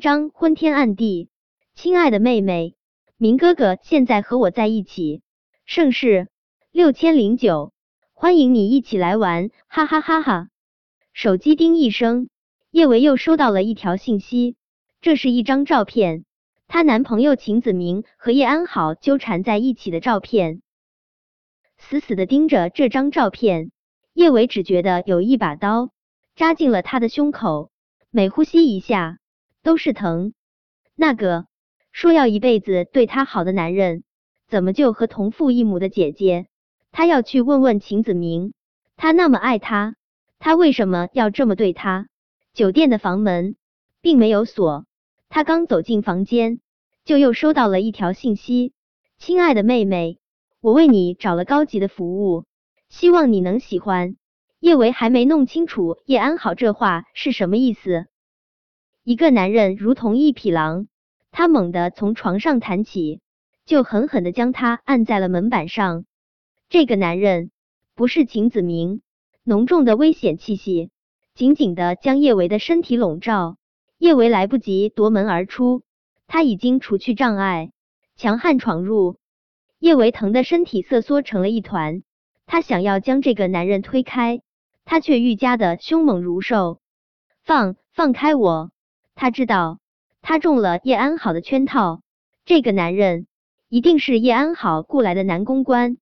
章昏天暗地。亲爱的妹妹，明哥哥现在和我在一起，盛世六千零九，欢迎你一起来玩，哈哈哈哈！手机叮一声，叶维又收到了一条信息，这是一张照片，她男朋友秦子明和叶安好纠缠在一起的照片。死死的盯着这张照片，叶维只觉得有一把刀扎进了他的胸口，每呼吸一下都是疼。那个说要一辈子对他好的男人，怎么就和同父异母的姐姐？他要去问问秦子明，他那么爱他。他为什么要这么对他？酒店的房门并没有锁，他刚走进房间，就又收到了一条信息：“亲爱的妹妹，我为你找了高级的服务，希望你能喜欢。”叶维还没弄清楚叶安好这话是什么意思。一个男人如同一匹狼，他猛地从床上弹起，就狠狠的将他按在了门板上。这个男人不是秦子明。浓重的危险气息紧紧的将叶维的身体笼罩，叶维来不及夺门而出，他已经除去障碍，强悍闯入。叶维疼的身体瑟缩成了一团，他想要将这个男人推开，他却愈加的凶猛如兽。放放开我！他知道他中了叶安好的圈套，这个男人一定是叶安好雇来的男公关。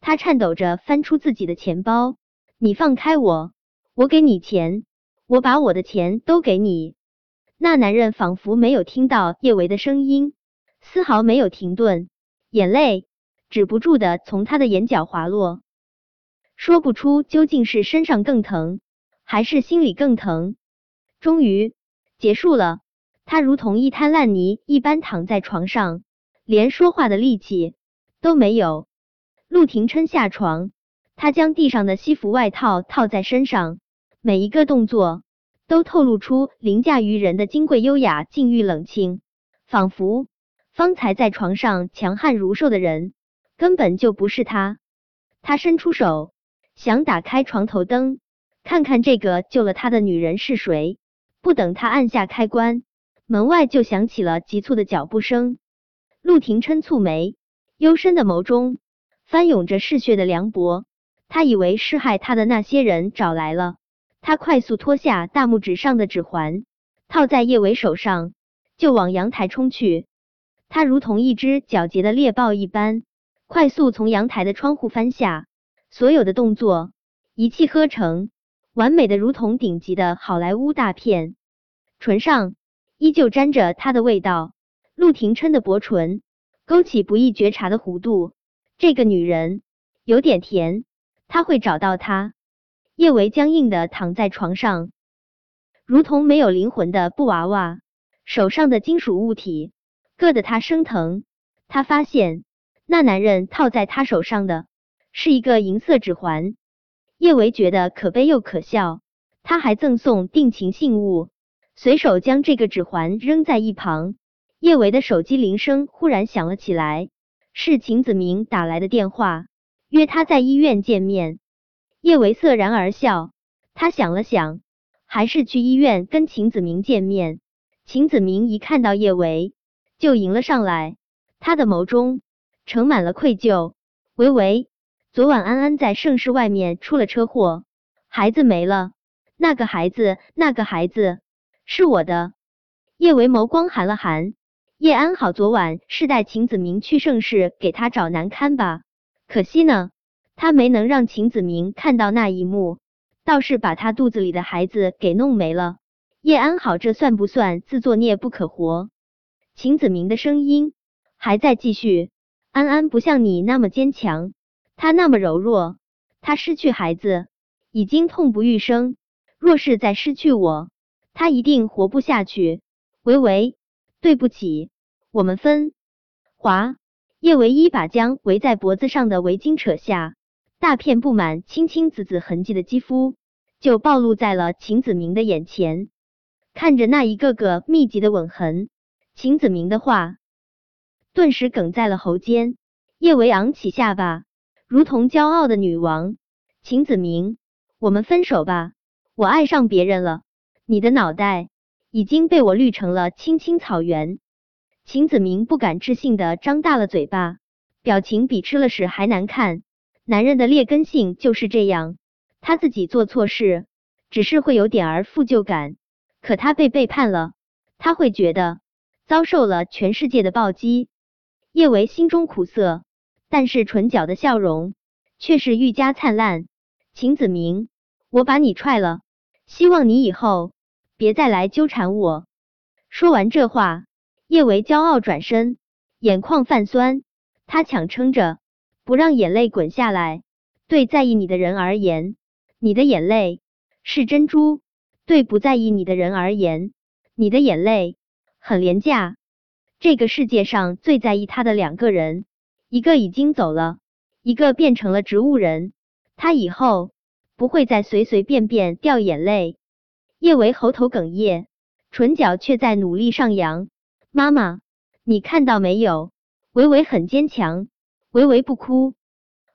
他颤抖着翻出自己的钱包。你放开我，我给你钱，我把我的钱都给你。那男人仿佛没有听到叶维的声音，丝毫没有停顿，眼泪止不住的从他的眼角滑落，说不出究竟是身上更疼，还是心里更疼。终于结束了，他如同一滩烂泥一般躺在床上，连说话的力气都没有。陆廷琛下床。他将地上的西服外套套在身上，每一个动作都透露出凌驾于人的金贵优雅、静郁冷清，仿佛方才在床上强悍如兽的人根本就不是他。他伸出手想打开床头灯，看看这个救了他的女人是谁。不等他按下开关，门外就响起了急促的脚步声。陆廷琛蹙眉，幽深的眸中翻涌着嗜血的凉薄。他以为是害他的那些人找来了，他快速脱下大拇指上的指环，套在叶伟手上，就往阳台冲去。他如同一只狡黠的猎豹一般，快速从阳台的窗户翻下，所有的动作一气呵成，完美的如同顶级的好莱坞大片。唇上依旧沾着他的味道，陆廷琛的薄唇勾起不易觉察的弧度。这个女人有点甜。他会找到她。叶维僵硬的躺在床上，如同没有灵魂的布娃娃，手上的金属物体硌得他生疼。他发现那男人套在他手上的是一个银色指环。叶维觉得可悲又可笑。他还赠送定情信物，随手将这个指环扔在一旁。叶维的手机铃声忽然响了起来，是秦子明打来的电话。约他在医院见面，叶维瑟然而笑。他想了想，还是去医院跟秦子明见面。秦子明一看到叶维，就迎了上来，他的眸中盛满了愧疚。维维，昨晚安安在盛世外面出了车祸，孩子没了。那个孩子，那个孩子是我的。叶维眸光寒了寒。叶安好昨晚是带秦子明去盛世给他找难堪吧？可惜呢，他没能让秦子明看到那一幕，倒是把他肚子里的孩子给弄没了。叶安好，这算不算自作孽不可活？秦子明的声音还在继续。安安不像你那么坚强，他那么柔弱。他失去孩子已经痛不欲生，若是再失去我，他一定活不下去。维维，对不起，我们分。华。叶唯一把将围在脖子上的围巾扯下，大片布满青青紫紫痕迹的肌肤就暴露在了秦子明的眼前。看着那一个个密集的吻痕，秦子明的话顿时哽在了喉间。叶维昂起下巴，如同骄傲的女王。秦子明，我们分手吧，我爱上别人了，你的脑袋。已经被我绿成了青青草原。秦子明不敢置信的张大了嘴巴，表情比吃了屎还难看。男人的劣根性就是这样，他自己做错事，只是会有点儿负疚感，可他被背叛了，他会觉得遭受了全世界的暴击。叶维心中苦涩，但是唇角的笑容却是愈加灿烂。秦子明，我把你踹了，希望你以后别再来纠缠我。说完这话，叶维骄傲转身，眼眶泛酸，他强撑着不让眼泪滚下来。对在意你的人而言，你的眼泪是珍珠；对不在意你的人而言，你的眼泪很廉价。这个世界上最在意他的两个人，一个已经走了，一个变成了植物人。他以后不会再随随便便掉眼泪。叶维喉头哽咽，唇角却在努力上扬。妈妈，你看到没有？维维很坚强，维维不哭。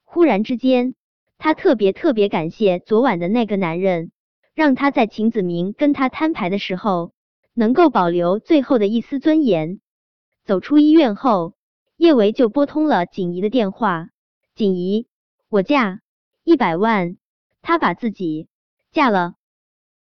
忽然之间，他特别特别感谢昨晚的那个男人，让他在秦子明跟他摊牌的时候，能够保留最后的一丝尊严。走出医院后，叶维就拨通了锦怡的电话。锦怡，我嫁一百万，他把自己嫁了。